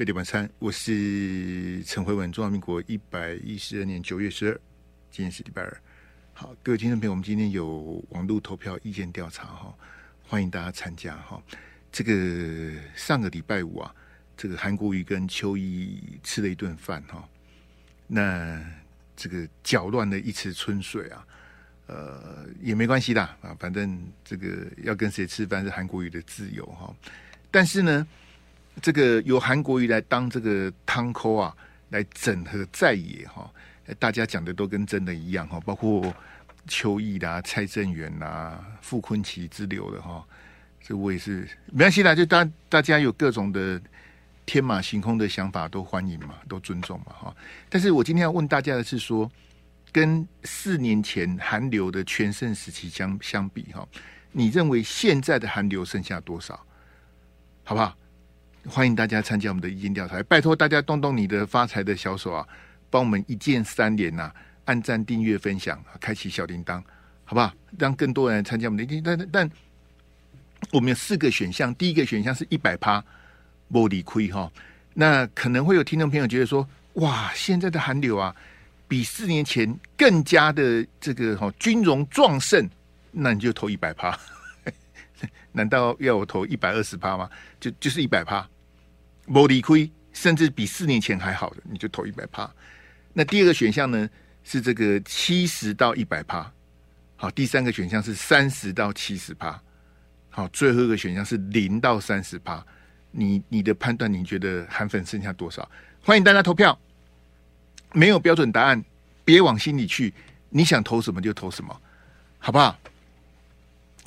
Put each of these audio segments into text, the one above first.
飞碟晚餐，我是陈慧文，中华民国一百一十二年九月十二，今天是礼拜二。好，各位听众朋友，我们今天有网络投票意见调查哈，欢迎大家参加哈。这个上个礼拜五啊，这个韩国瑜跟邱毅吃了一顿饭哈，那这个搅乱了一池春水啊，呃，也没关系啦啊，反正这个要跟谁吃饭是韩国瑜的自由哈，但是呢。这个由韩国瑜来当这个汤扣啊，来整合在野哈，大家讲的都跟真的一样哈，包括邱毅啦、蔡正元啦、傅昆奇之流的哈，这我也是没关系啦，就大大家有各种的天马行空的想法都欢迎嘛，都尊重嘛哈。但是我今天要问大家的是说，跟四年前韩流的全盛时期相相比哈，你认为现在的韩流剩下多少？好不好？欢迎大家参加我们的意见调查，拜托大家动动你的发财的小手啊，帮我们一键三连呐、啊，按赞、订阅、分享，开启小铃铛，好不好？让更多人参加我们的意见。但但，我们有四个选项，第一个选项是一百趴玻璃亏哈。那可能会有听众朋友觉得说，哇，现在的韩流啊，比四年前更加的这个哈军容壮盛，那你就投一百趴。难道要我投一百二十趴吗？就就是一百趴，没理亏，甚至比四年前还好的，你就投一百趴。那第二个选项呢是这个七十到一百趴，好，第三个选项是三十到七十趴，好，最后一个选项是零到三十趴。你你的判断，你觉得韩粉剩下多少？欢迎大家投票，没有标准答案，别往心里去，你想投什么就投什么，好不好？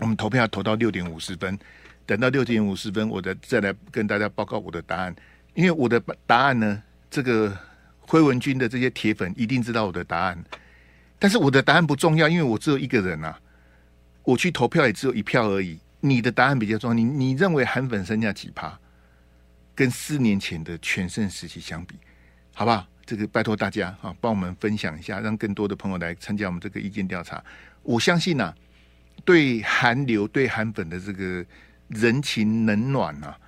我们投票投到六点五十分，等到六点五十分，我再再来跟大家报告我的答案。因为我的答案呢，这个辉文君的这些铁粉一定知道我的答案，但是我的答案不重要，因为我只有一个人啊，我去投票也只有一票而已。你的答案比较重要，你你认为韩粉剩下几趴？跟四年前的全盛时期相比，好不好？这个拜托大家啊，帮我们分享一下，让更多的朋友来参加我们这个意见调查。我相信呐、啊。对韩流、对韩粉的这个人情冷暖啊，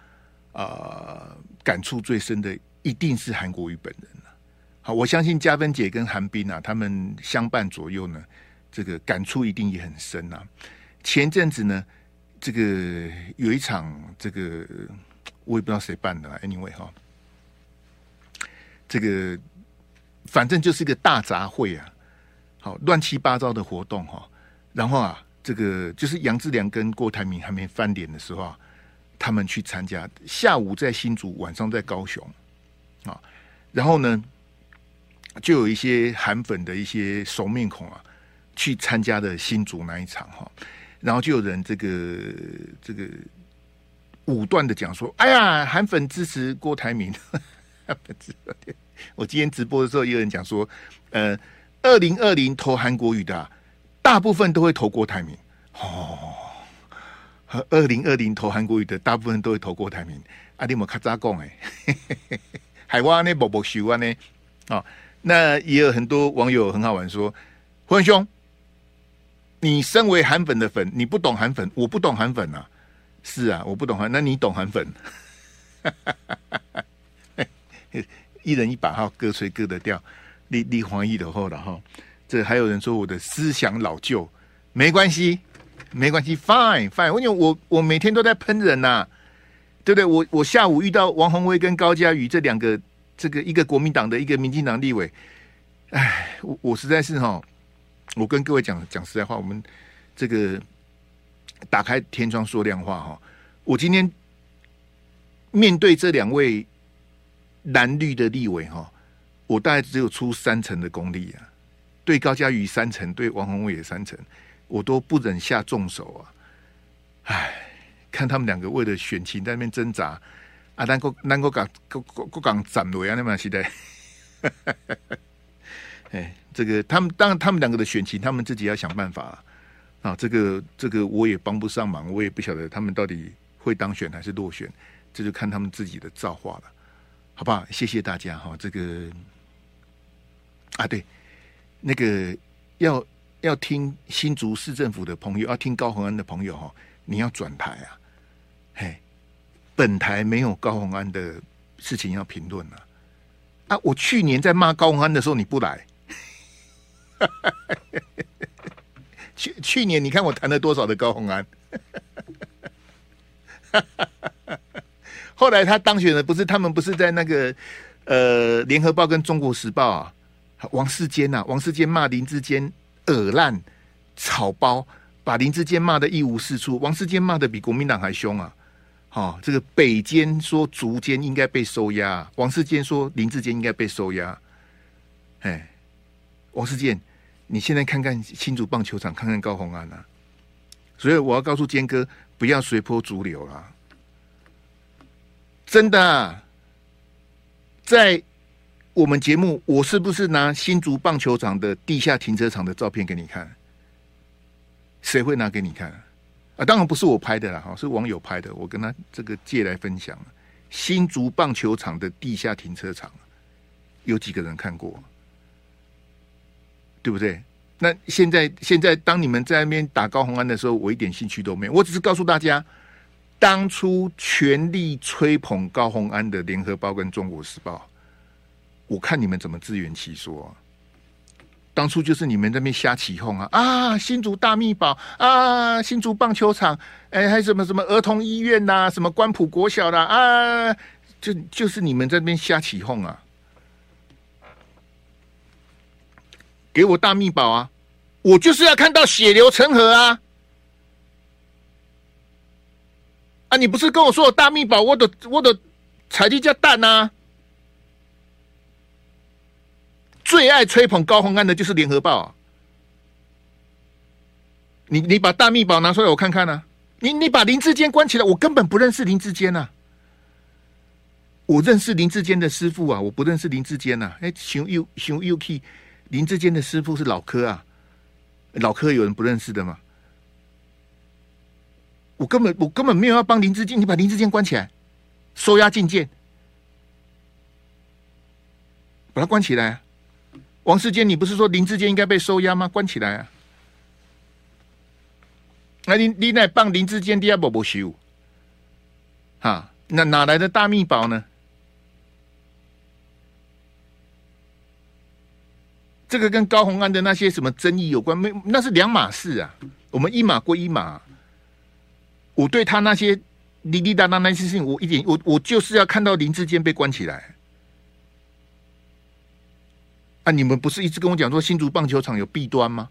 啊、呃，感触最深的一定是韩国瑜本人了、好，我相信嘉芬姐跟韩冰啊，他们相伴左右呢，这个感触一定也很深啊。前阵子呢，这个有一场这个我也不知道谁办的，anyway 哈，这个反正就是一个大杂烩啊，好乱七八糟的活动哈，然后啊。这个就是杨志良跟郭台铭还没翻脸的时候啊，他们去参加，下午在新竹，晚上在高雄啊，然后呢，就有一些韩粉的一些熟面孔啊，去参加的新竹那一场哈，然后就有人这个这个武断的讲说，哎呀，韩粉支持郭台铭，我今天直播的时候也有人讲说，呃，二零二零投韩国语的。大部分都会投郭台铭哦，和二零二零投韩国瑜的大部分都会投郭台铭。阿弟莫卡扎讲哎，海蛙呢，宝宝喜欢呢啊。那也有很多网友很好玩说，辉文兄，你身为韩粉的粉，你不懂韩粉，我不懂韩粉啊。是啊，我不懂韩，那你懂韩粉？一人一把号，各吹各的调，立立黄奕的后了哈。这还有人说我的思想老旧，没关系，没关系，fine fine。我我我每天都在喷人呐、对不对？我我下午遇到王宏威跟高嘉瑜这两个，这个一个国民党的一个民进党立委，哎，我我实在是哈，我跟各位讲讲实在话，我们这个打开天窗说亮话哈，我今天面对这两位蓝绿的立委哈，我大概只有出三成的功力啊。对高嘉瑜三成，对王宏伟也三成，我都不忍下重手啊！唉，看他们两个为了选情在那边挣扎啊，能够能够讲够够够讲斩落啊，那么期待。哎，这个他们当然他们两个的选情，他们自己要想办法啊。这个这个我也帮不上忙，我也不晓得他们到底会当选还是落选，这就看他们自己的造化了，好不好？谢谢大家哈。这个啊，对。那个要要听新竹市政府的朋友，要听高虹安的朋友哈，你要转台啊！嘿，本台没有高虹安的事情要评论了啊！我去年在骂高虹安的时候，你不来。去去年你看我谈了多少的高虹安？后来他当选了，不是他们不是在那个呃联合报跟中国时报啊？王世坚呐，王世坚骂林志坚耳烂草包，把林志坚骂得一无是处。王世坚骂得比国民党还凶啊！好，这个北监说竹坚应该被收押，王世坚说林志坚应该被收押。哎，王世坚，你现在看看新竹棒球场，看看高虹安啊！所以我要告诉坚哥，不要随波逐流了。真的啊，在我们节目，我是不是拿新竹棒球场的地下停车场的照片给你看？谁会拿给你看啊？当然不是我拍的啦，哈，是网友拍的。我跟他这个借来分享。新竹棒球场的地下停车场，有几个人看过？对不对？那现在现在当你们在那边打高洪安的时候，我一点兴趣都没有。我只是告诉大家。当初全力吹捧高洪安的《联合报》跟《中国时报》，我看你们怎么自圆其说？当初就是你们在那边瞎起哄啊！啊，新竹大秘宝啊，新竹棒球场，哎，还什么什么儿童医院呐、什么关埔国小啦啊，就就是你们在那边瞎起哄啊！给我大秘宝啊！我就是要看到血流成河啊！啊！你不是跟我说有大秘宝，我的我的彩地叫蛋呐！最爱吹捧高虹安的就是联合报。你你把大秘宝拿出来我看看啊！你你把林志坚关起来，我根本不认识林志坚呐！我认识林志坚的师傅啊，我不认识林志坚呐！哎，熊又熊又 key，林志坚的师傅是老柯啊，老柯有人不认识的吗？我根本我根本没有要帮林志坚，你把林志坚关起来，收押禁见，把他关起来。王世坚，你不是说林志坚应该被收押吗？关起来啊！那你你那帮林志坚第二步不修？哈，那哪来的大秘宝呢？这个跟高虹安的那些什么争议有关没？那是两码事啊！我们一码归一码。我对他那些滴滴答答那些事情，我一点我我就是要看到林志坚被关起来。啊！你们不是一直跟我讲说新竹棒球场有弊端吗？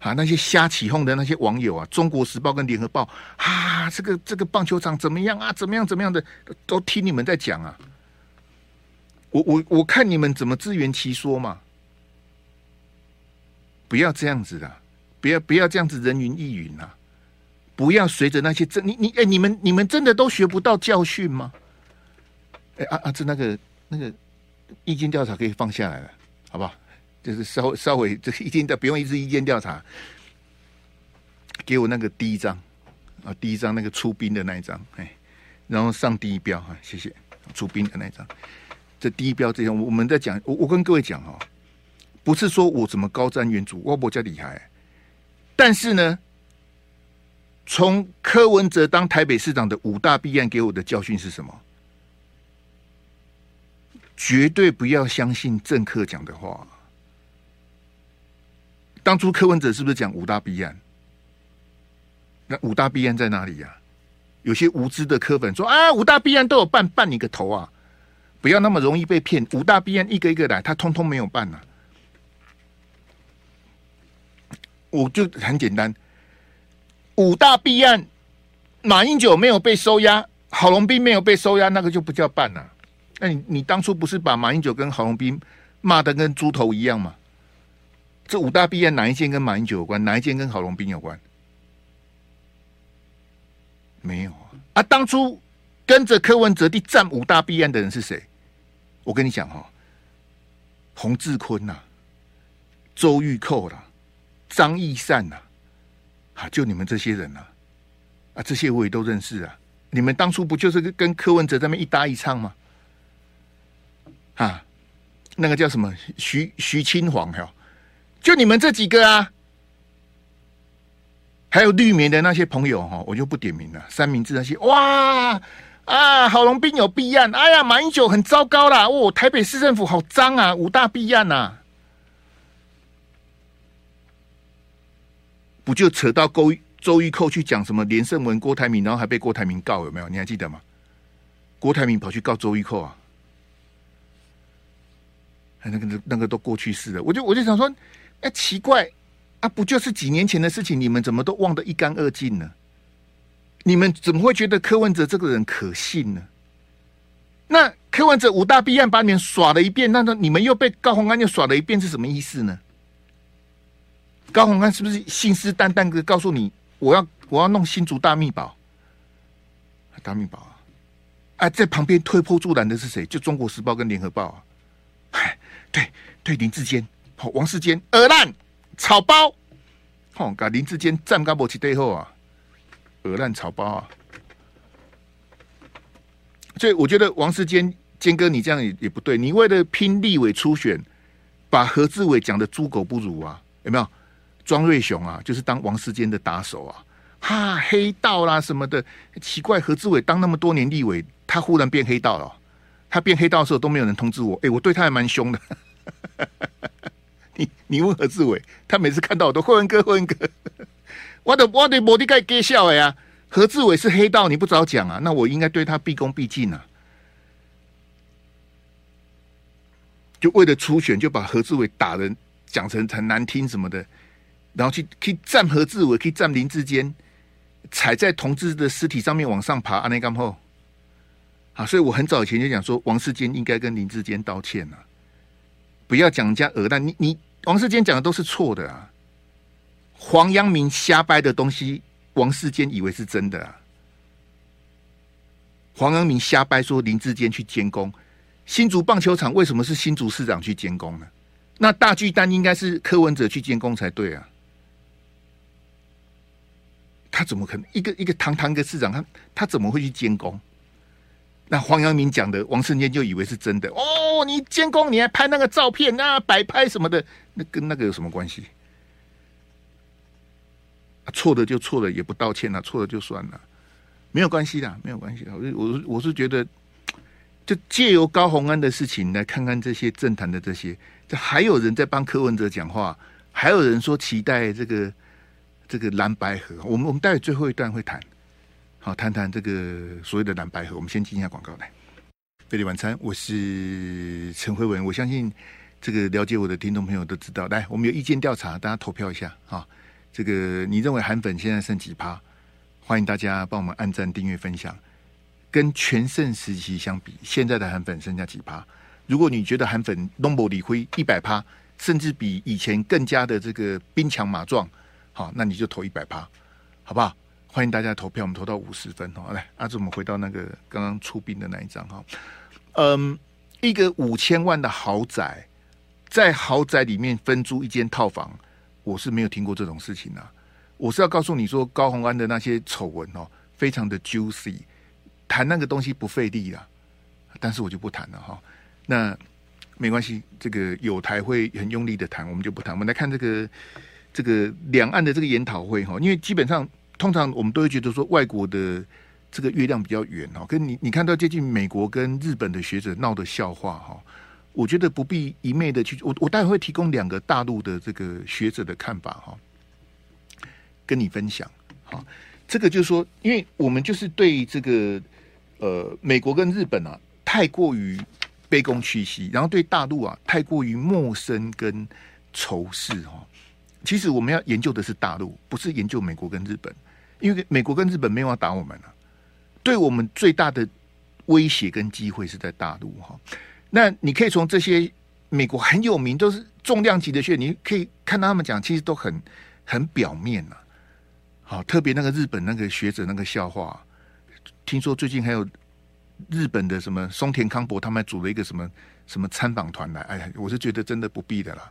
啊！那些瞎起哄的那些网友啊，《中国时报》跟《联合报》啊，这个这个棒球场怎么样啊？怎么样怎么样的，都听你们在讲啊！我我我看你们怎么自圆其说嘛！不要这样子的，不要不要这样子人云亦云啊！不要随着那些真你你哎，你们你们真的都学不到教训吗？哎啊啊！这那个那个意见调查可以放下来了，好不好？就是稍稍微这个意见调不用一直意见调查，给我那个第一张啊，第一张那个出兵的那一张，哎，然后上第一标哈，谢谢出兵的那一张。这第一标这样，我们在讲，我我跟各位讲哈，不是说我怎么高瞻远瞩，我比较厉害，但是呢。从柯文哲当台北市长的五大弊案给我的教训是什么？绝对不要相信政客讲的话。当初柯文哲是不是讲五大弊案？那五大弊案在哪里呀？有些无知的柯粉说啊，五大弊案都有办，办你个头啊！不要那么容易被骗，五大弊案一个一个来，他通通没有办呐。我就很简单。五大弊案，马英九没有被收押，郝龙斌没有被收押，那个就不叫办了。那你你当初不是把马英九跟郝龙斌骂的跟猪头一样吗？这五大弊案哪一件跟马英九有关？哪一件跟郝龙斌有关？没有啊！啊，当初跟着柯文哲地站五大弊案的人是谁？我跟你讲哈，洪志坤呐，周玉蔻啦，张义善呐。啊！就你们这些人啊，啊，这些我也都认识啊。你们当初不就是跟柯文哲在那一搭一唱吗？啊，那个叫什么？徐徐清煌哈，就你们这几个啊，还有绿棉的那些朋友哈，我就不点名了。三明治那些哇啊，郝龙斌有弊案，哎呀，马英九很糟糕啦，哦，台北市政府好脏啊，五大弊案呐、啊，不就扯到周周玉蔻去讲什么连胜文、郭台铭，然后还被郭台铭告有没有？你还记得吗？郭台铭跑去告周玉蔻啊，那个那个都过去式了，我就我就想说，哎，奇怪啊，不就是几年前的事情，你们怎么都忘得一干二净呢？你们怎么会觉得柯文哲这个人可信呢？那柯文哲五大弊案把你们耍了一遍，那那你们又被高虹安又耍了一遍，是什么意思呢？高虹安是不是信誓旦旦的告诉你，我要我要弄新竹大秘宝？大秘宝啊！哎，在旁边推波助澜的是谁？就中国时报跟联合报啊！嗨，对对，林志坚、王世坚、鹅烂草包，吼，把林志坚站高博起背后啊！鹅烂草包啊！所以我觉得王世坚坚哥，你这样也也不对。你为了拼立委初选，把何志伟讲的猪狗不如啊？有没有？庄瑞雄啊，就是当王世坚的打手啊！哈，黑道啦什么的，奇怪。何志伟当那么多年立委，他忽然变黑道了。他变黑道的时候都没有人通知我。哎，我对他还蛮凶的。你你问何志伟，他每次看到我都慧文哥，慧文哥。我的我的摩的盖给笑呀！何志伟是黑道，你不早讲啊？那我应该对他毕恭毕敬啊！就为了初选，就把何志伟打人讲成很难听什么的，然后去去站何志伟，去站林志坚，踩在同志的尸体上面往上爬。阿内甘后，啊！所以我很早以前就讲说，王世坚应该跟林志坚道歉啊！不要讲人家鹅蛋，你你王世坚讲的都是错的啊！黄阳明瞎掰的东西，王世坚以为是真的啊！黄阳明瞎掰说林志坚去监工新竹棒球场，为什么是新竹市长去监工呢？那大巨蛋应该是柯文哲去监工才对啊！他怎么可能一个一个堂堂一个市长，他他怎么会去监工？那黄阳明讲的，王胜坚就以为是真的哦！你监工，你还拍那个照片啊，摆拍什么的，那跟那个有什么关系？错的就错了，也不道歉了，错了就算了，没有关系的，没有关系的。我我我是觉得，就借由高虹安的事情来看看这些政坛的这些，这还有人在帮柯文哲讲话，还有人说期待这个这个蓝白合。我们我们待会最后一段会谈，好谈谈这个所谓的蓝白盒。我们先进一下广告来。费力晚餐，我是陈辉文。我相信这个了解我的听众朋友都知道，来，我们有意见调查，大家投票一下啊。这个你认为韩粉现在剩几趴？欢迎大家帮我们按赞、订阅、分享。跟全盛时期相比，现在的韩粉剩下几趴？如果你觉得韩粉龙伯李辉一百趴，甚至比以前更加的这个兵强马壮，好，那你就投一百趴，好不好？欢迎大家投票，我们投到五十分哦。来，阿志，我们回到那个刚刚出殡的那一张哈。嗯，一个五千万的豪宅，在豪宅里面分租一间套房。我是没有听过这种事情啊！我是要告诉你说，高虹安的那些丑闻哦，非常的 juicy，谈那个东西不费力啊，但是我就不谈了哈。那没关系，这个有台会很用力的谈，我们就不谈。我们来看这个这个两岸的这个研讨会哈，因为基本上通常我们都会觉得说，外国的这个月亮比较圆哈，跟你你看到接近美国跟日本的学者闹的笑话哈。我觉得不必一昧的去，我我待会会提供两个大陆的这个学者的看法哈，跟你分享。好，这个就是说，因为我们就是对这个呃美国跟日本啊太过于卑躬屈膝，然后对大陆啊太过于陌生跟仇视哈。其实我们要研究的是大陆，不是研究美国跟日本，因为美国跟日本没有要打我们啊，对我们最大的威胁跟机会是在大陆哈。那你可以从这些美国很有名，都是重量级的学，你可以看到他们讲，其实都很很表面呐。好，特别那个日本那个学者那个笑话，听说最近还有日本的什么松田康博他们组了一个什么什么参访团来。哎呀，我是觉得真的不必的啦，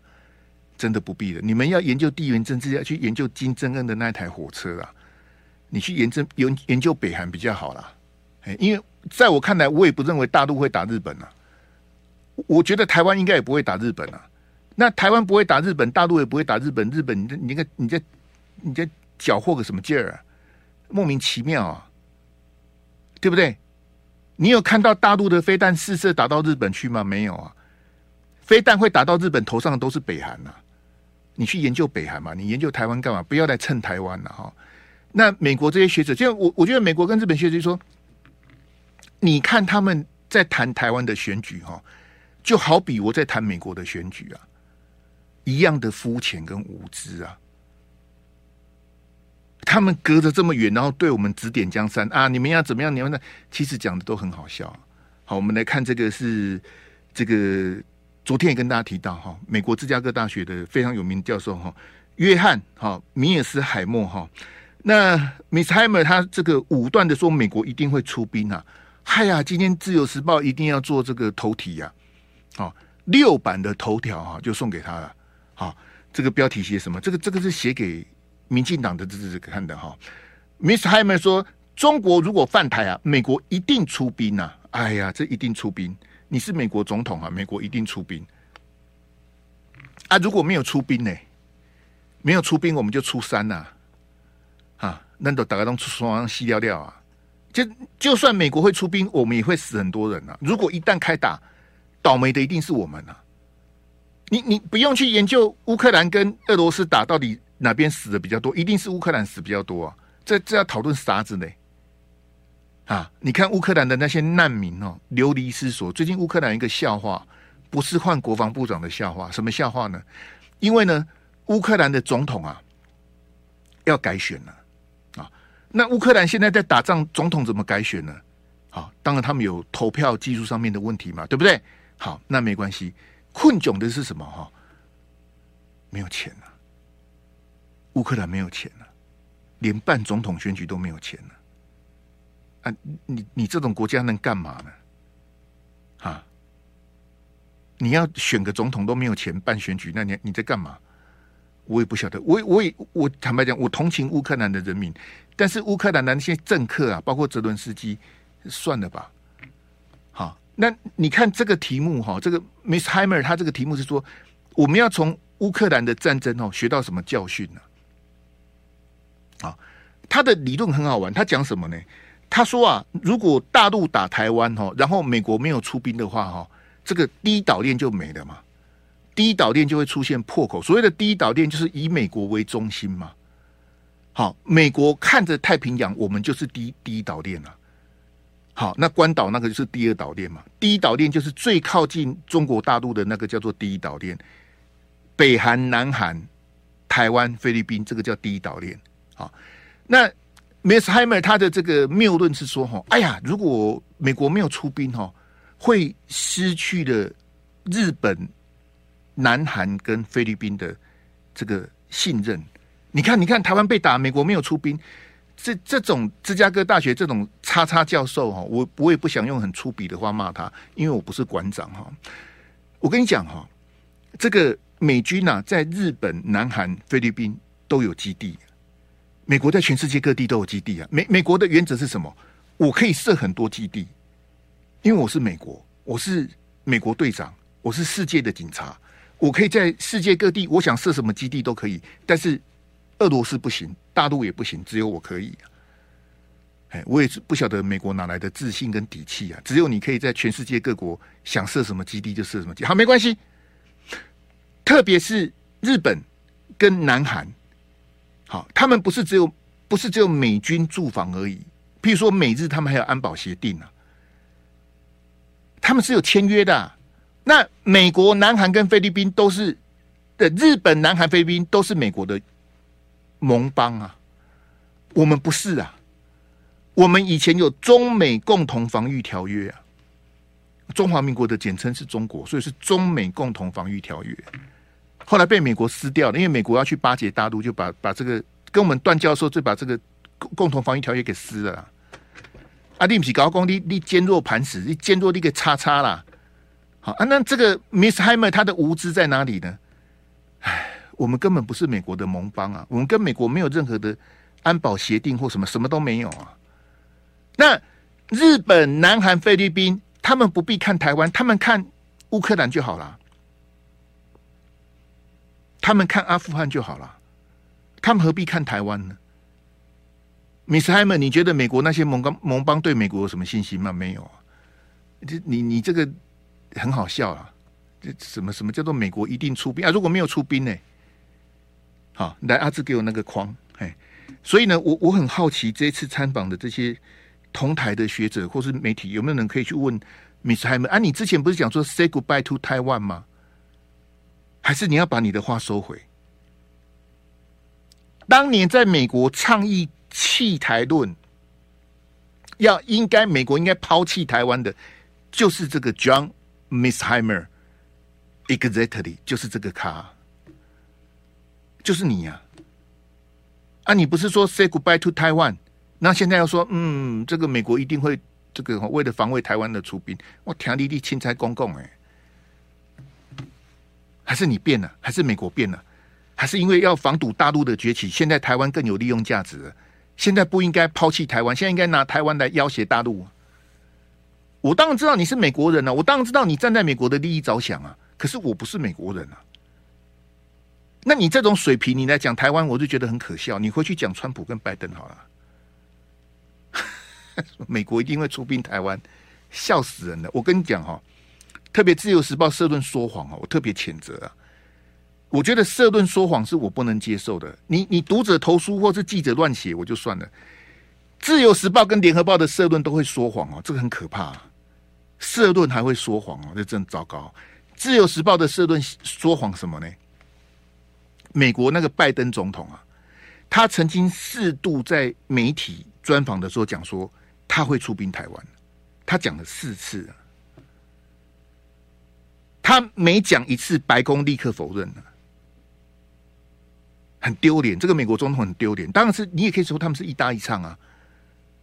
真的不必的。你们要研究地缘政治，要去研究金正恩的那台火车啦，你去研究研研究北韩比较好啦。哎，因为在我看来，我也不认为大陆会打日本啊。我觉得台湾应该也不会打日本啊，那台湾不会打日本，大陆也不会打日本。日本，你这、你这、你这、你这搅和个什么劲儿啊？莫名其妙啊，对不对？你有看到大陆的飞弹试射打到日本去吗？没有啊。飞弹会打到日本头上的都是北韩呐、啊。你去研究北韩嘛？你研究台湾干嘛？不要来蹭台湾了哈。那美国这些学者，就我我觉得美国跟日本学者就说，你看他们在谈台湾的选举哈，就好比我在谈美国的选举啊，一样的肤浅跟无知啊。他们隔着这么远，然后对我们指点江山啊！你们要怎么样？你们呢？其实讲的都很好笑。好，我们来看这个是这个昨天也跟大家提到哈，美国芝加哥大学的非常有名的教授哈，约翰哈米尔斯海默哈。那 Miss Heimer 他这个武断的说美国一定会出兵啊！嗨呀，今天自由时报一定要做这个头题呀！好，六版的头条哈就送给他了。好，这个标题写什么？这个这个是写给。民进党的这是看的哈，Miss Heimer 说，中国如果犯台啊，美国一定出兵呐！哎呀，这一定出兵！你是美国总统啊，美国一定出兵啊！如果没有出兵呢？没有出兵，我们就出山呐！啊，那都大家都出双西尿尿啊！就就算美国会出兵，我们也会死很多人啊！如果一旦开打，倒霉的一定是我们啊！你你不用去研究乌克兰跟俄罗斯打到底。哪边死的比较多？一定是乌克兰死比较多啊！这这要讨论啥子呢？啊，你看乌克兰的那些难民哦，流离失所。最近乌克兰一个笑话，不是换国防部长的笑话，什么笑话呢？因为呢，乌克兰的总统啊要改选了。那乌克兰现在在打仗，总统怎么改选呢？好，当然他们有投票技术上面的问题嘛，对不对？好，那没关系。困窘的是什么？哈，没有钱了。乌克兰没有钱了，连办总统选举都没有钱了。啊，你你这种国家能干嘛呢？啊，你要选个总统都没有钱办选举，那你你在干嘛？我也不晓得。我我也我坦白讲，我同情乌克兰的人民，但是乌克兰的那些政客啊，包括泽伦斯基，算了吧。好，那你看这个题目哈，这个 Miss Heimer 他这个题目是说，我们要从乌克兰的战争哦学到什么教训呢？啊，他的理论很好玩。他讲什么呢？他说啊，如果大陆打台湾哈，然后美国没有出兵的话哈，这个第一岛链就没了嘛。第一岛链就会出现破口。所谓的第一岛链就是以美国为中心嘛。好，美国看着太平洋，我们就是第一第一岛链了。好，那关岛那个就是第二岛链嘛。第一岛链就是最靠近中国大陆的那个叫做第一岛链。北韩、南韩、台湾、菲律宾，这个叫第一岛链。啊，那 Miss Heimer 他的这个谬论是说，哈，哎呀，如果美国没有出兵，哈，会失去了日本、南韩跟菲律宾的这个信任。你看，你看，台湾被打，美国没有出兵，这这种芝加哥大学这种叉叉教授，哈，我我也不想用很粗鄙的话骂他，因为我不是馆长，哈。我跟你讲，哈，这个美军呐，在日本、南韩、菲律宾都有基地。美国在全世界各地都有基地啊。美美国的原则是什么？我可以设很多基地，因为我是美国，我是美国队长，我是世界的警察，我可以在世界各地，我想设什么基地都可以。但是俄罗斯不行，大陆也不行，只有我可以。哎，我也是不晓得美国哪来的自信跟底气啊！只有你可以在全世界各国想设什么基地就设什么基地。好，没关系。特别是日本跟南韩。好，他们不是只有不是只有美军驻防而已。譬如说美日，他们还有安保协定、啊，他们是有签约的、那美国、南韩跟菲律宾都是的，日本、南韩、菲律宾都是美国的盟邦啊。我们不是啊，我们以前有中美共同防御条约啊。中华民国的简称是中国，所以是中美共同防御条约。后来被美国撕掉了，因为美国要去巴结大陆，就把把这个跟我们断交的时候，就把这个共同防御条约给撕了啦。啊，你不是高工，你你坚若磐石，你坚若你给叉叉啦。好啊，那这个 Miss Heimer 他的无知在哪里呢？唉，我们根本不是美国的盟邦啊，我们跟美国没有任何的安保协定或什么，什么都没有啊。那日本、南韩、菲律宾，他们不必看台湾，他们看乌克兰就好了。他们看阿富汗就好了，他们何必看台湾呢？Miss Heimer，你觉得美国那些盟邦盟邦对美国有什么信心吗？没有啊。这你你这个很好笑啊！这什么什么叫做美国一定出兵啊？如果没有出兵呢？好，来阿志给我那个框，哎，所以呢，我我很好奇这一次参访的这些同台的学者或是媒体，有没有人可以去问 Miss Hyman 啊？你之前不是讲说 Say goodbye to Taiwan 吗？还是你要把你的话收回？当年在美国倡议弃台论，要应该美国应该抛弃台湾的，就是这个 John Mearsheimer，exactly 就是这个卡，就是你呀！啊，你不是说 say goodbye to Taiwan？那现在要说，嗯，这个美国一定会这个为了防卫台湾的出兵，我天地地钦差公共哎，还是你变了？还是美国变了？还是因为要防堵大陆的崛起？现在台湾更有利用价值。现在不应该抛弃台湾，现在应该拿台湾来要挟大陆。我当然知道你是美国人啊，我当然知道你站在美国的利益着想啊。可是我不是美国人啊。那你这种水平，你来讲台湾，我就觉得很可笑。你回去讲川普跟拜登好了。美国一定会出兵台湾，笑死人了。我跟你讲哈，特别自由时报社论说谎啊，我特别谴责啊。我觉得社论说谎是我不能接受的。你你读者投书或是记者乱写我就算了，自由时报跟联合报的社论都会说谎哦，这个很可怕。社论还会说谎哦，这真糟糕。自由时报的社论说谎什么呢？美国那个拜登总统啊，他曾经四度在媒体专访的时候讲说他会出兵台湾，他讲了四次啊，他每讲一次，白宫立刻否认了。很丢脸，这个美国总统很丢脸。当然是你也可以说他们是一搭一唱啊。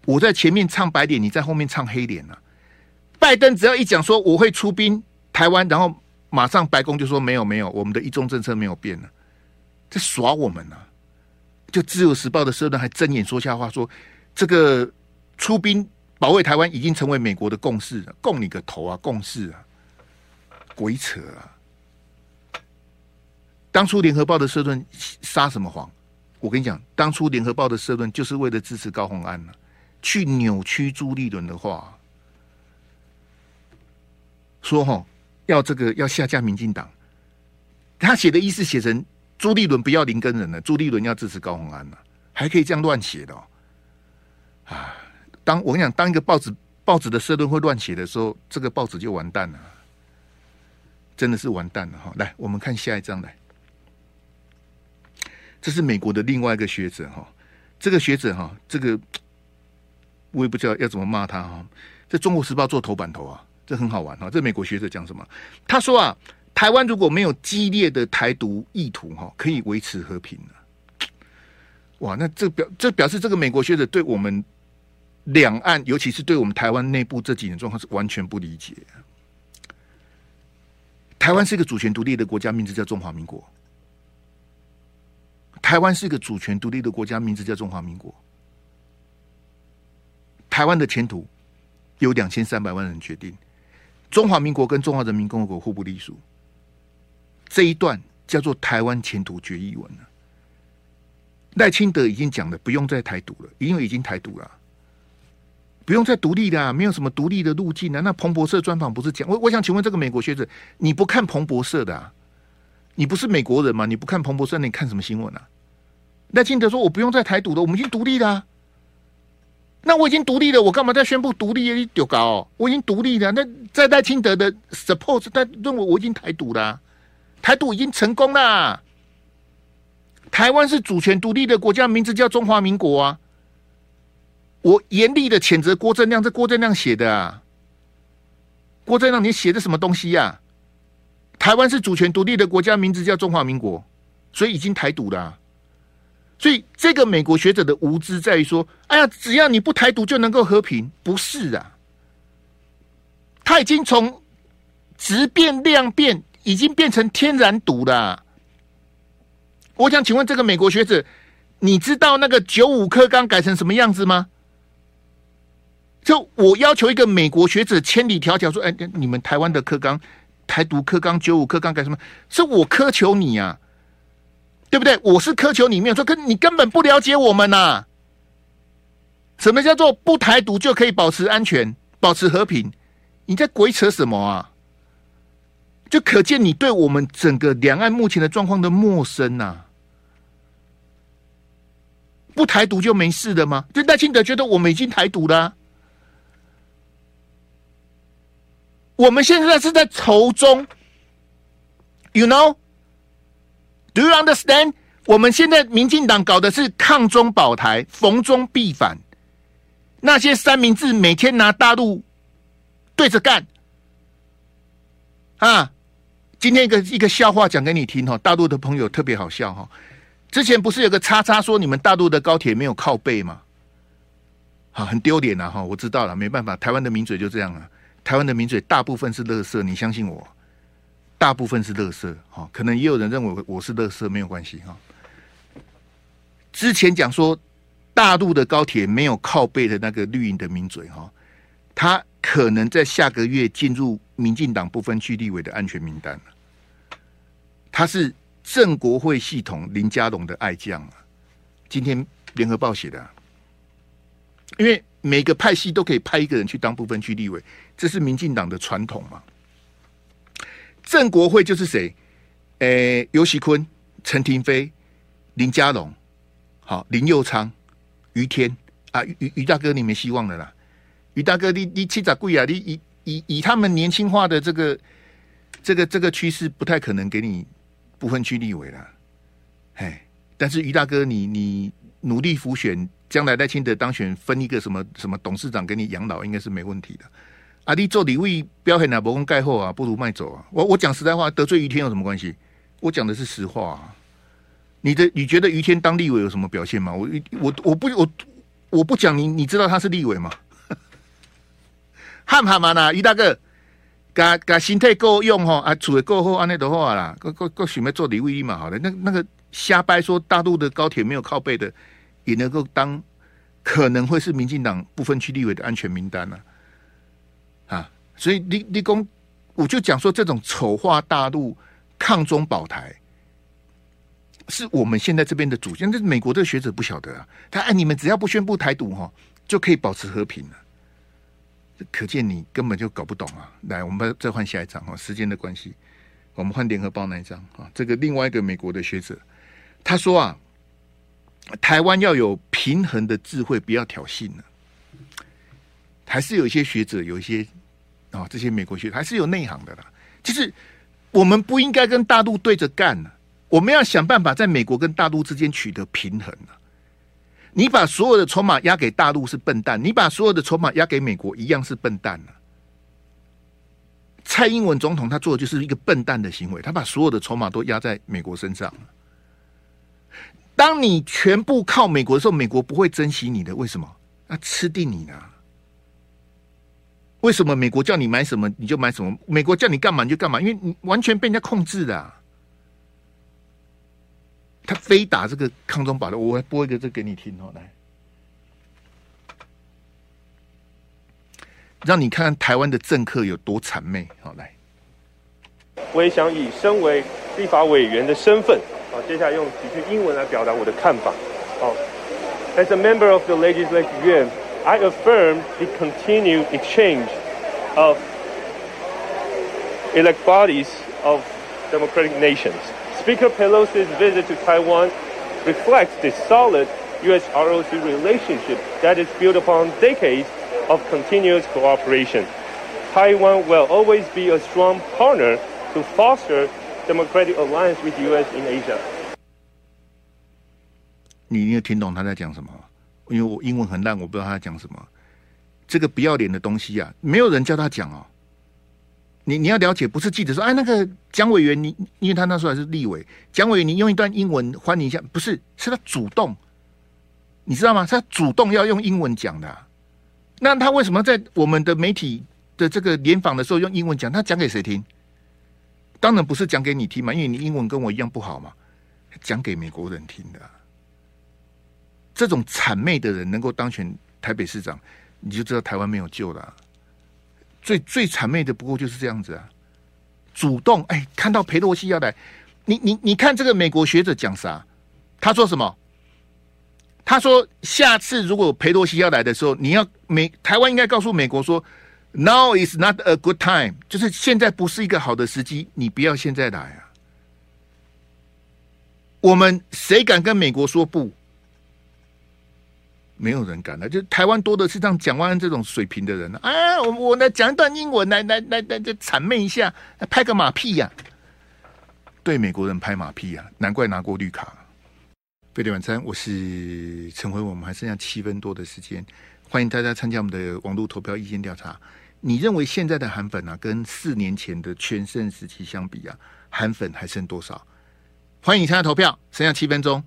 我在前面唱白脸，你在后面唱黑脸啊。拜登只要一讲说我会出兵台湾，然后马上白宫就说没有没有，我们的一中政策没有变了，在耍我们呢、啊。就自由时报的社论还睁眼说瞎话，说这个出兵保卫台湾已经成为美国的共识，共你个头啊，共识啊，鬼扯啊！当初联合报的社论撒什么谎？我跟你讲，当初联合报的社论就是为了支持高虹安呢，去扭曲朱立伦的话，说齁要这个要下架民进党。他写的意思写成朱立伦不要林根人了，朱立伦要支持高虹安了，还可以这样乱写的哦。啊，当我跟你讲，当一个报纸报纸的社论会乱写的时候，这个报纸就完蛋了，真的是完蛋了哈！来，我们看下一张来。这是美国的另外一个学者哈，这个学者哈，这个我也不知道要怎么骂他哈。这《中国时报》做头版头啊，这很好玩哈。这美国学者讲什么？他说啊，台湾如果没有激烈的台独意图哈，可以维持和平。哇，那这表这表示这个美国学者对我们两岸，尤其是对我们台湾内部这几年状况是完全不理解。台湾是一个主权独立的国家，名字叫中华民国。台湾是一个主权独立的国家，名字叫中华民国。台湾的前途由两千三百万人决定，中华民国跟中华人民共和国互不隶属。这一段叫做台湾前途决议文了。赖清德已经讲了，不用再台独了，因为已经台独了，不用再独立的，没有什么独立的路径了。那彭博社专访不是讲？我我想请问这个美国学者，你不看彭博社的啊？你不是美国人吗？你不看彭博社，你看什么新闻啊？赖清德说：“我不用再台独了，我们已经独立了。那我已经独立了，我干嘛再宣布独立？你丢搞！我已经独立了。那在赖清德的 support，他认为我已经台独了，台独已经成功了。台湾是主权独立的国家，名字叫中华民国啊！我严厉的谴责郭正亮，这郭正亮写的啊！郭正亮，你写的什么东西呀、啊？台湾是主权独立的国家，名字叫中华民国，所以已经台独了。”所以，这个美国学者的无知在于说：“哎呀，只要你不台独就能够和平，不是啊？他已经从质变量变，已经变成天然毒了。”我想请问这个美国学者，你知道那个九五课纲改成什么样子吗？就我要求一个美国学者千里迢迢说：“哎，你们台湾的课纲，台独课纲、九五课纲改什么？是我苛求你啊？”对不对？我是苛求你，没有说，跟你根本不了解我们呐、什么叫做不台独就可以保持安全、保持和平？你在鬼扯什么啊？就可见你对我们整个两岸目前的状况的陌生呐、不台独就没事的吗？就赖清德觉得我们已经台独了、我们现在是在仇中，You know？Do you understand？我们现在民进党搞的是抗中保台，逢中必反，那些三明治每天拿大陆对着干啊！今天一个一个笑话讲给你听哈，大陆的朋友特别好笑哈。之前不是有个叉叉说你们大陆的高铁没有靠背吗？好，很丢脸呐哈！我知道了，没办法，台湾的名嘴就这样啊。台湾的名嘴大部分是乐色，你相信我，大部分是乐色哈。可能也有人认为我是乐色，没有关系哈。之前讲说大陆的高铁没有靠背的那个绿营的名嘴哈，他可能在下个月进入民进党不分区立委的安全名单。他是郑国会系统林佳龙的爱将啊，今天联合报写的，因为每个派系都可以派一个人去当部分区立委，这是民进党的传统嘛。郑国会就是谁？诶，游锡堃、陈廷飞、林佳龙，好，林佑昌、于天啊，于于大哥，你没希望了啦。于大哥，你你七咋贵啊？你以以以他们年轻化的这个这个这个趋势，不太可能给你。不分区立委了，哎，但是于大哥你，你努力辅选，将来赖清德当选，分一个什么什么董事长给你养老，应该是没问题的。啊，你做礼物标很啊，不用盖后啊，不如卖走啊。我我讲实在话，得罪于天有什么关系？我讲的是实话啊。你的你觉得于天当立委有什么表现吗？我我我不我我不讲你，你知道他是立委吗？汉哈嘛呢，于大哥。甲甲身体够用吼，啊，厝也够好，安尼都好啦。个个个想要做礼物嘛，好了，那那个瞎掰说大陆的高铁没有靠背的，也能够当可能会是民进党不分区立委的安全名单呢、啊？所以立立功，我就讲说这种丑化大陆、抗中保台，是我们现在这边的主见。但是美国的学者不晓得啊，他哎，你们只要不宣布台独哈，就可以保持和平了。可见你根本就搞不懂啊！来，我们再换下一张哈，时间的关系，我们换联合报那一张啊。这个另外一个美国的学者他说啊，台湾要有平衡的智慧，不要挑衅了。还是有一些学者，有一些啊，这些美国学者还是有内行的啦。就是我们不应该跟大陆对着干呢，我们要想办法在美国跟大陆之间取得平衡啊。你把所有的筹码押给大陆是笨蛋，你把所有的筹码押给美国一样是笨蛋啊。蔡英文总统他做的就是一个笨蛋的行为，他把所有的筹码都押在美国身上。当你全部靠美国的时候，美国不会珍惜你的，为什么？那吃定你呢？为什么美国叫你买什么你就买什么？美国叫你干嘛你就干嘛？因为你完全被人家控制的啊。他非打这个抗中保的，我来播一个这给你听哦，来，让你看看台湾的政客有多谄媚。好，来，我也想以身为立法委员的身份，好，接下来用几句英文来表达我的看法。好，As a member of the legislative yuan, I affirm the continued exchange of elect bodies of democratic nations. Speaker Pelosi's visit to Taiwan reflects the solid U.S.-ROC relationship that is built upon decades of continuous cooperation. Taiwan will always be a strong partner to foster democratic alliance with U.S. in Asia. 你你有听懂他在讲什么？因为我英文很烂，我不知道他在讲什么。这个不要脸的东西啊，没有人叫他讲哦。 你你要了解，不是记者说，哎，那个蒋委员，你因为他那时候还是立委，蒋委员，你用一段英文欢迎一下，不是，是他主动，你知道吗？是他主动要用英文讲的。那他为什么在我们的媒体的这个联访的时候用英文讲？他讲给谁听？当然不是讲给你听嘛，因为你英文跟我一样不好嘛，讲给美国人听的。这种谄媚的人能够当选台北市长，你就知道台湾没有救了。最最谄媚的不过就是这样子啊！主动哎，看到裴洛西要来，你你你看这个美国学者讲啥？他说什么？他说下次如果裴洛西要来的时候，你要美台湾应该告诉美国说，Now is not a good time，就是现在不是一个好的时机，你不要现在来啊！我们谁敢跟美国说不？没有人敢了，就台湾多的是像蒋万安这种水平的人啊！我我来讲一段英文来来来来，就谄媚一下，拍个马屁呀、对美国人拍马屁呀、难怪拿过绿卡。飞碟晚餐，我是陈辉，我们还剩下七分多的时间，欢迎大家参加我们的网络投票意见调查。你认为现在的韩粉啊，跟四年前的全盛时期相比啊，韩粉还剩多少？欢迎参加投票，剩下七分钟。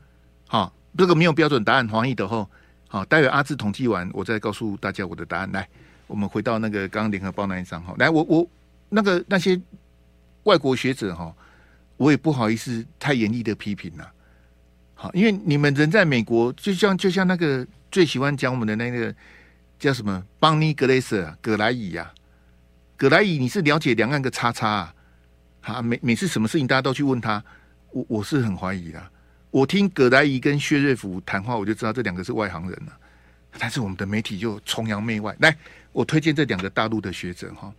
好，这个没有标准答案，黄奕德后。好，待会阿志统计完，我再告诉大家我的答案。来，我们回到那个刚刚联合报那一张哈。来，我我那个那些外国学者哈，我也不好意思太严厉的批评了。好，因为你们人在美国，就像就像那个最喜欢讲我们的那个。叫什么？邦尼格雷瑟，葛莱伊呀，葛莱伊，你是了解两岸个叉叉啊？啊，每每次什么事情大家都去问他，我我是很怀疑的。我听葛莱伊跟薛瑞福谈话，我就知道这两个是外行人了。但是我们的媒体就崇洋媚外。来，我推荐这两个大陆的学者哈。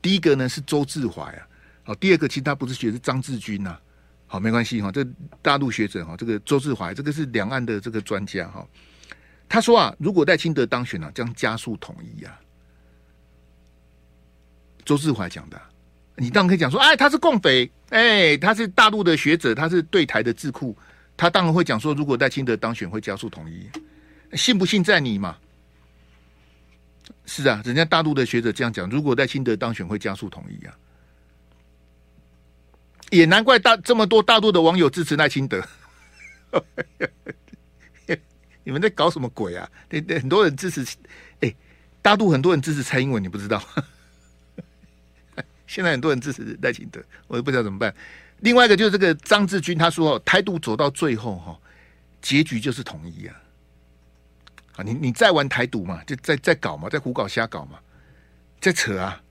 第一个呢是周志怀啊，好，第二个其实他不是学，是张志军呐。好，没关系哈，这大陆学者哈，这个周志怀，这个是两岸的这个专家哈。他说啊，如果赖清德当选啊，将加速统一啊。周志怀讲的，你当然可以讲说，哎，他是共匪，哎，他是大陆的学者，他是对台的智库，他当然会讲说，如果赖清德当选，会加速统一，信不信在你嘛？是啊，人家大陆的学者这样讲，如果赖清德当选，会加速统一啊，也难怪大这么多大陆的网友支持赖清德。你们在搞什么鬼啊？对对，很多人支持，哎，大陆很多人支持蔡英文，你不知道？现在很多人支持赖清德，我也不知道怎么办。另外一个就是这个张志军，他说台独走到最后哈，结局就是统一啊！啊，你你再玩台独嘛，就再再搞嘛，再胡搞瞎搞嘛，再扯啊，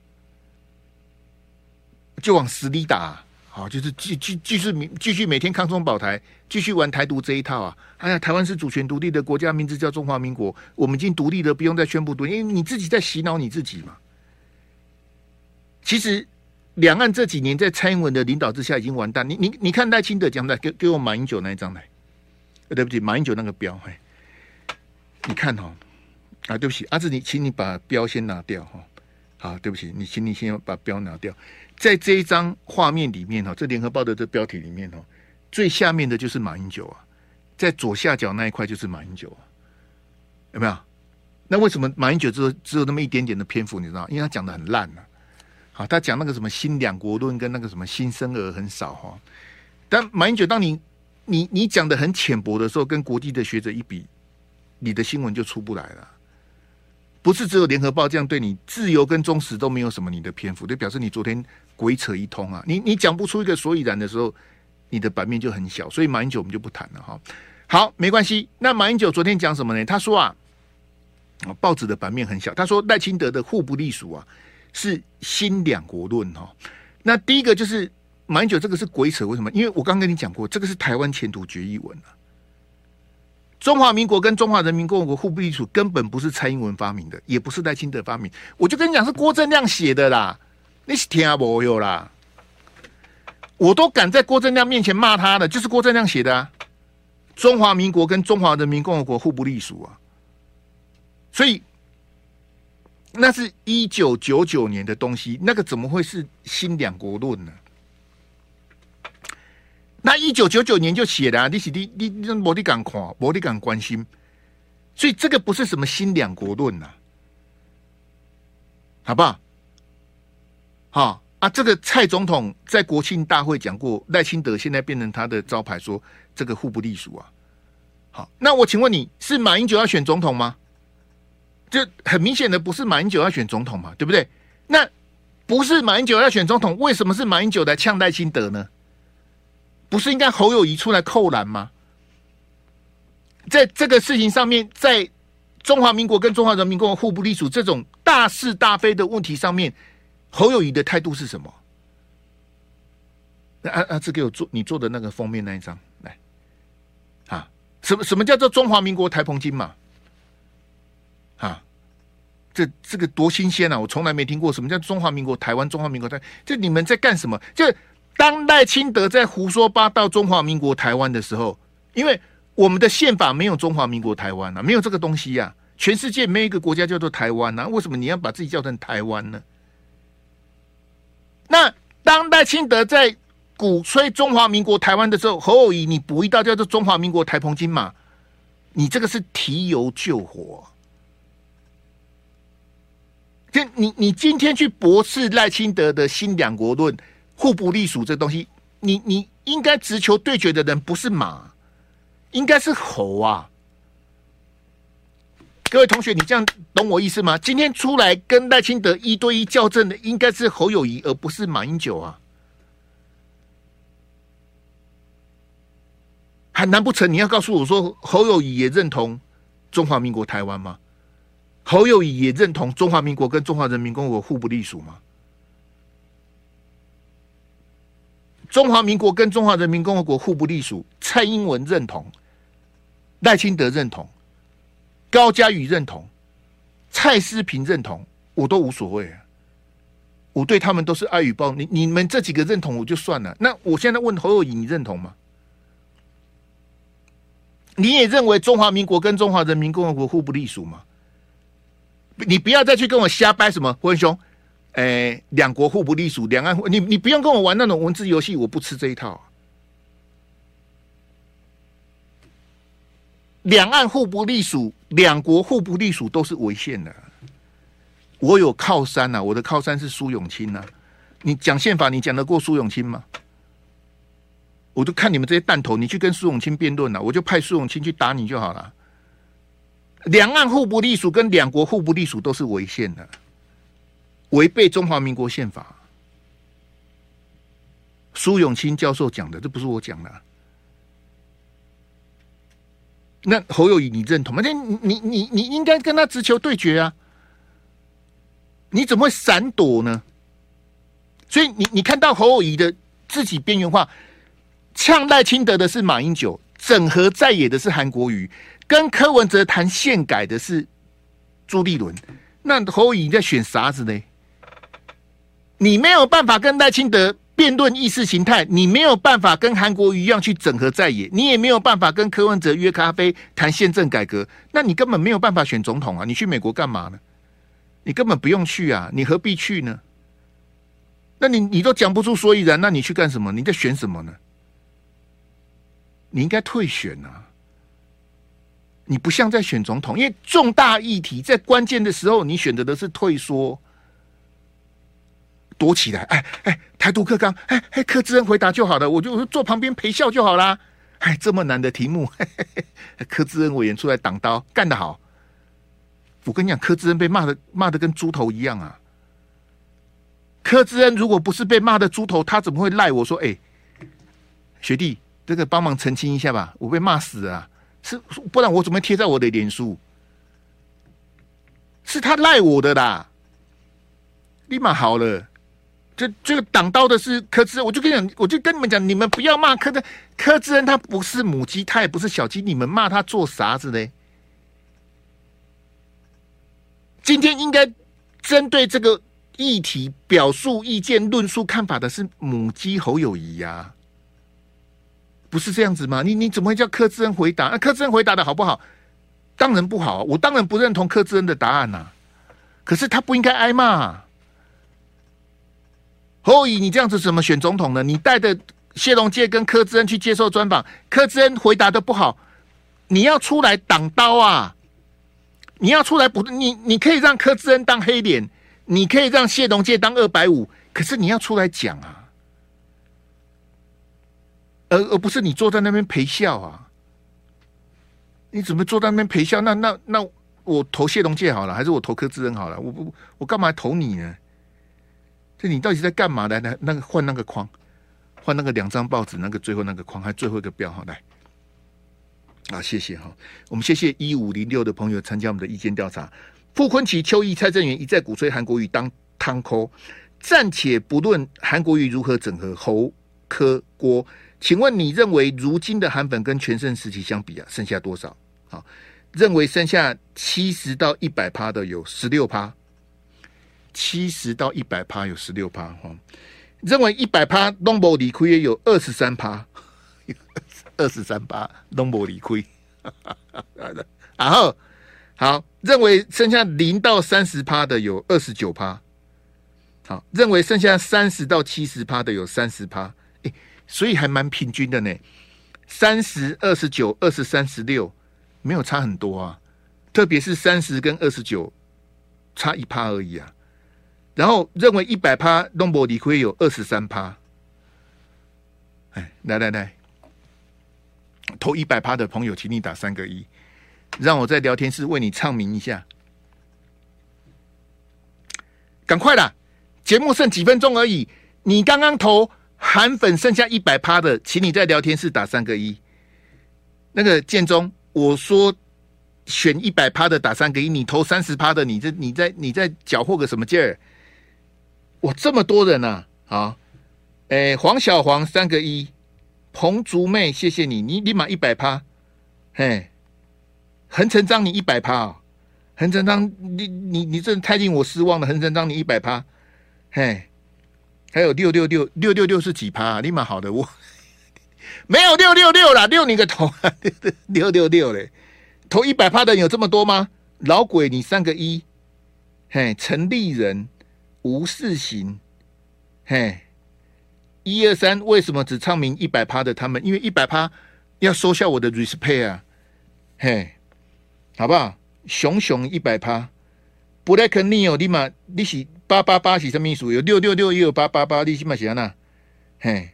就往死里打啊。好，就是继继继续继续每天抗中保台，继续玩台独这一套啊！哎呀，台湾是主权独立的国家，名字叫中华民国，我们已经独立了，不用再宣布独立，因为你自己在洗脑你自己嘛。其实，两岸这几年在蔡英文的领导之下已经完蛋。你你你看赖清德讲的，给给我马英九那一张来，对不起，马英九那个标，嘿，你看哈，啊，对不起，阿志，你请你把标先拿掉哈。好，对不起，你请你先把标拿掉。在这一张画面里面哈，这联合报的这标题里面哦，最下面的就是马英九啊，在左下角那一块就是马英九啊，有没有？那为什么马英九只有只有那么一点点的篇幅？你知道？因为他讲的很烂呐。他讲那个什么新两国论跟那个什么新生儿很少哈。但马英九，当你你你讲的很浅薄的时候，跟国际的学者一比，你的新闻就出不来了。不是只有联合报这样对你，自由跟忠实都没有什么你的篇幅，就表示你昨天鬼扯一通啊！你你讲不出一个所以然的时候，你的版面就很小。所以马英九我们就不谈了哈。好，没关系。那马英九昨天讲什么呢？他说啊，报纸的版面很小。他说赖清德的互不隶属啊，是新两国论哈。那第一个就是马英九这个是鬼扯，为什么？因为我刚跟你讲过，这个是台湾前途决议文啊。中华民国跟中华人民共和国互不隶属，根本不是蔡英文发明的，也不是赖清德发明。我就跟你讲，是郭正亮写的啦，你是听不有啦？我都敢在郭正亮面前骂他的，就是郭正亮写的啊。中华民国跟中华人民共和国互不隶属啊，所以那是一九九九年的东西，那个怎么会是新两国论呢？那一九九九年就写的啊，你是你你你没你敢看，没你敢关心，所以这个不是什么新两国论呐，好不好？好啊，这个蔡总统在国庆大会讲过，赖清德现在变成他的招牌，说这个互不隶属啊。好，那我请问你是马英九要选总统吗？就很明显的不是马英九要选总统嘛，对不对？那不是马英九要选总统，为什么是马英九来呛赖清德呢？不是应该侯友谊出来扣篮吗？在这个事情上面，在中华民国跟中华人民共和国互不隶属这种大是大非的问题上面，侯友谊的态度是什么？那阿阿志给我做你做的那个封面那一张来啊？什么什么叫做中华民国台澎金马？这这个多新鲜啊！我从来没听过什么叫中华民国台湾，中华民国台就，你们在干什么？就当赖清德在胡说八道中华民国台湾的时候，因为我们的宪法没有中华民国台湾啊，没有这个东西呀、啊。全世界没有一个国家叫做台湾啊，为什么你要把自己叫成台湾呢？那当赖清德在鼓吹中华民国台湾的时候，侯友宜你补一道叫做中华民国台澎金马，你这个是提油救火。就你，你今天去驳斥赖清德的新两国论、互不隶属这东西，你你应该直球对决的人不是马，应该是猴啊！各位同学，你这样懂我意思吗？今天出来跟赖清德一对一校正的，应该是侯友谊，而不是马英九啊！还难不成你要告诉我说，侯友谊也认同中华民国台湾吗？侯友宜也认同中华民国跟中华人民共和国互不隶属吗？中华民国跟中华人民共和国互不隶属，蔡英文认同，赖清德认同，高嘉瑜认同，蔡思平认同，我都无所谓。我对他们都是爱与包。你你们这几个认同我就算了。那我现在问侯友宜，你认同吗？你也认为中华民国跟中华人民共和国互不隶属吗？你不要再去跟我瞎掰什么，辉兄，哎、两国互不隶属，两岸你你不用跟我玩那种文字游戏，我不吃这一套。两岸互不隶属，两国互不隶属都是违宪的。我有靠山呐、啊，我的靠山是苏永清呐、啊。你讲宪法，你讲得过苏永清吗？我就看你们这些弹头，你去跟苏永清辩论了，我就派苏永清去打你就好了。两岸互不隶属跟两国互不隶属都是违宪的，违背中华民国宪法。苏永清教授讲的，这不是我讲的。那侯友宜，你认同吗？那你你你应该跟他直球对决啊！你怎么会闪躲呢？所以你你看到侯友宜的自己边缘化，呛赖清德的是马英九，整合在野的是韩国瑜。跟柯文哲谈宪改的是朱立伦，那侯友宜在选啥子呢？你没有办法跟赖清德辩论意识形态，你没有办法跟韩国瑜一样去整合在野，你也没有办法跟柯文哲约咖啡谈宪政改革，那你根本没有办法选总统啊！你去美国干嘛呢？你根本不用去啊！你何必去呢？那你你都讲不出所以然，那你去干什么？你在选什么呢？你应该退选啊！你不像在选总统，因为重大议题在关键的时候，你选择的是退缩、躲起来。哎哎，台独克刚，哎哎，柯志恩回答就好了，我就坐旁边陪笑就好啦。哎，这么难的题目，嘿嘿，柯志恩委员出来挡刀，干得好。我跟你讲，柯志恩被骂的骂的跟猪头一样啊。柯志恩如果不是被骂的猪头，他怎么会赖我说？哎，学弟，这个帮忙澄清一下吧，我被骂死了啊。是，不然我怎么贴在我的脸书？是他赖我的啦，立马好了。这这个挡刀的是柯志恩，我就跟你讲，我就跟你们讲，你们不要骂柯志柯志恩，他不是母鸡，他也不是小鸡，你们骂他做啥子呢？今天应该针对这个议题表述意见、论述看法的是母鸡侯友宜呀、不是这样子吗？你你怎么会叫柯志恩回答？那柯志恩回答的好不好？当然不好。我当然不认同柯志恩的答案呐、可是他不应该挨骂。侯友宜，你这样子怎么选总统呢？你带着谢龙介跟柯志恩去接受专访，柯志恩回答的不好，你要出来挡刀啊！你要出来补，你你可以让柯志恩当黑脸，你可以让谢龙介当二百五，可是你要出来讲啊！而而不是你坐在那边陪笑啊！你怎么坐在那边陪笑？那那那我投谢龙介好了，还是我投柯志恩好了？我不我干嘛投你呢？这你到底在干嘛的？那那个换那个框，换那个两张报纸，那个最后那个框，还最后一个标好来。啊，谢谢哈！我们谢谢一五零六的朋友参加我们的意见调查。傅崐萁、邱毅、蔡正元一再鼓吹韩国瑜当汤扣，暂且不论韩国瑜如何整合侯柯郭。请问你认为如今的韩粉跟全盛时期相比啊，剩下多少？好，认为剩下七十到一百趴的有十六趴，七十到一百趴有十六趴哈。认为一百趴拢无理亏也有二十三趴，二十三趴拢无理亏。然后好，认为剩下零到三十趴的有二十九趴。好，认为剩下三十到七十趴的有三十趴。哎，所以还蛮平均的呢。三十、二十九、二十三、十六，没有差很多啊。特别是三十跟二十九，差一趴而已啊。然后认为一百趴拢无理亏有二十三趴。哎，来来来，投一百趴的朋友，请你打三个一，让我在聊天室为你唱名一下。赶快啦，节目剩几分钟而已，你刚刚投。韩粉剩下一百趴的，请你在聊天室打三个一。那个建中，我说选一百趴的打三个一，你投三十趴的，你这你在你在搅和个什么劲儿？哇，这么多人呐、啊！好，哎、黄小黄三个一，彭竹妹，谢谢你，你立马一百趴。嘿，横成章你一百趴，横成章你你你这太令我失望了，横成章你一百趴，嘿。还有六六六六六六是几趴？啊？立马好的，我没有六六六啦，六你个头啊！六六六嘞，投一百趴的人有这么多吗？老鬼，你三个一，嘿，陈立人、吴世行，嘿，一二三，为什么只唱名一百趴的他们？因为一百趴要收下我的 respect 啊，嘿，好不好？熊熊一百趴，Black Neo 立马你是。八八八是什么意思？有六六六，也有八八八，你起码写那，嘿，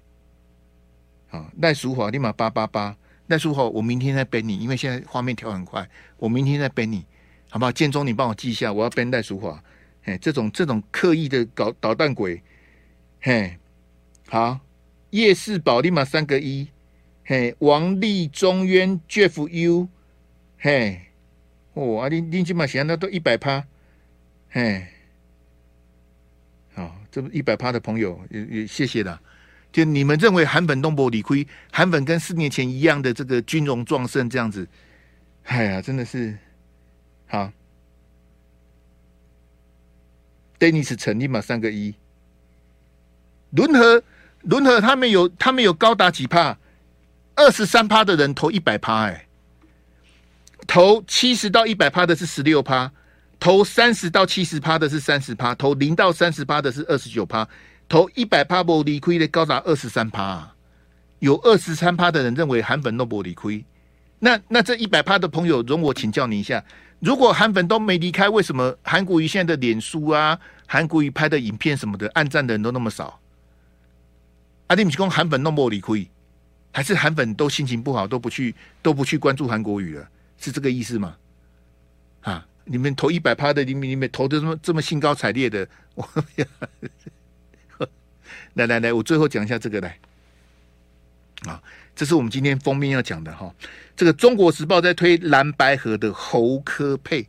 好赖淑华，立马八八八，赖淑华，我明天再编你，因为现在画面调很快，我明天再编你，好不好？建中，你帮我记一下，我要编赖淑华，嘿，这种这种刻意的搞捣蛋鬼，嘿，好，叶世宝，立马三个一，嘿，王立中渊，Jeff U，嘿，哦，啊，你你起码写那都一百趴，嘿。这么一百趴的朋友也也谢谢了。就你们认为韩粉东博理亏，韩粉跟四年前一样的这个军容壮盛这样子，哎呀，真的是好。Dennis 陈立马三个一，轮和轮和他们有他们有高达几趴？二十三趴的人投一百趴，哎，投七十到一百趴的是十六趴。投三十到七十趴的是三十趴，投零到三十趴的是二十九趴，投一百趴不理亏的高达二十三趴，有二十三趴的人认为韩粉都不理亏。那那这一百趴的朋友，容我请教你一下：如果韩粉都没离开，为什么韩国瑜现在的脸书啊，韩国瑜拍的影片什么的，按赞的人都那么少？阿弟，你是讲韩粉都不理亏，还是韩粉都心情不好，都不去都不去关注韩国瑜了？是这个意思吗？你们投一百趴的，你们你们投的这么这么兴高采烈的，我 来来来，我最后讲一下这个来啊，这是我们今天封面要讲的哈。这个《中国时报》在推蓝白合的侯柯配，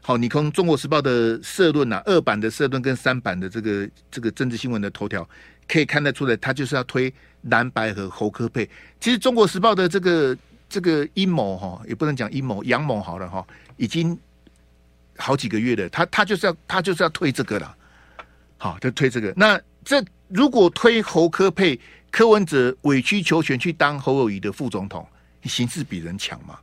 好，你从《中国时报》的社论啊，二版的社论跟三版的这个这个政治新闻的头条，可以看得出来，他就是要推蓝白合侯柯配。其实《中国时报》的这个这个阴谋哈，也不能讲阴谋，阳谋好了哈，已经。好几个月的，他他就是要他就是要推这个了，好，就推这个。那这如果推侯科佩，柯文哲委曲求全去当侯友宜的副总统，形势比人强嘛？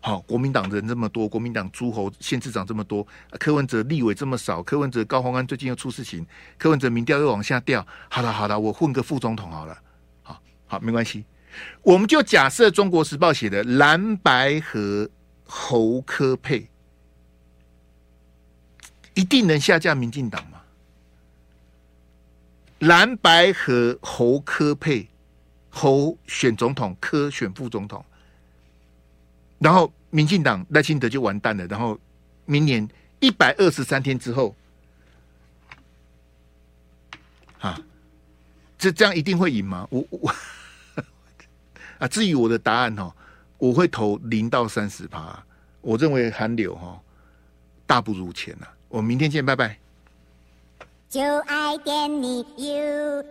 好，国民党人这么多，国民党诸侯县市长这么多，柯文哲立委这么少，柯文哲高宏安最近又出事情，柯文哲民调又往下掉。好了好了，我混个副总统好了，好好没关系，我们就假设中国时报写的蓝白和侯科佩。一定能下架民进党吗？蓝白和侯科配，侯选总统，柯选副总统，然后民进党赖清德就完蛋了。然后明年一百二十三天之后，啊，这这样一定会赢吗？我我啊，至于我的答案哦，我会投零到三十趴。我认为韩流哈大不如前呐。我们明天见，拜拜。就爱点你 UFO